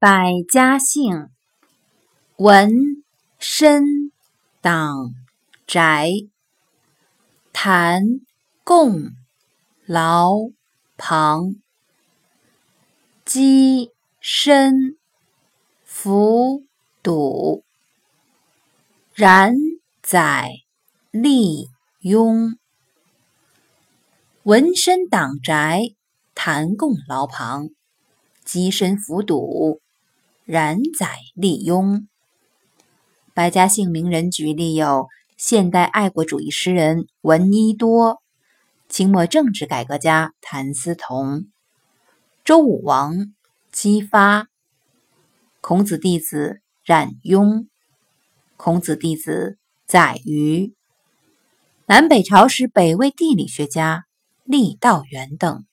百家姓：文、申、党、翟、谭、贡、劳、庞、鸡、申、符、笃、冉、宰、利、雍。文申党翟，谭贡劳庞，姬申符笃。冉载利雍，百家姓名人举例有：现代爱国主义诗人闻一多，清末政治改革家谭嗣同，周武王姬发，孔子弟子冉雍，孔子弟子宰予，南北朝时北魏地理学家郦道元等。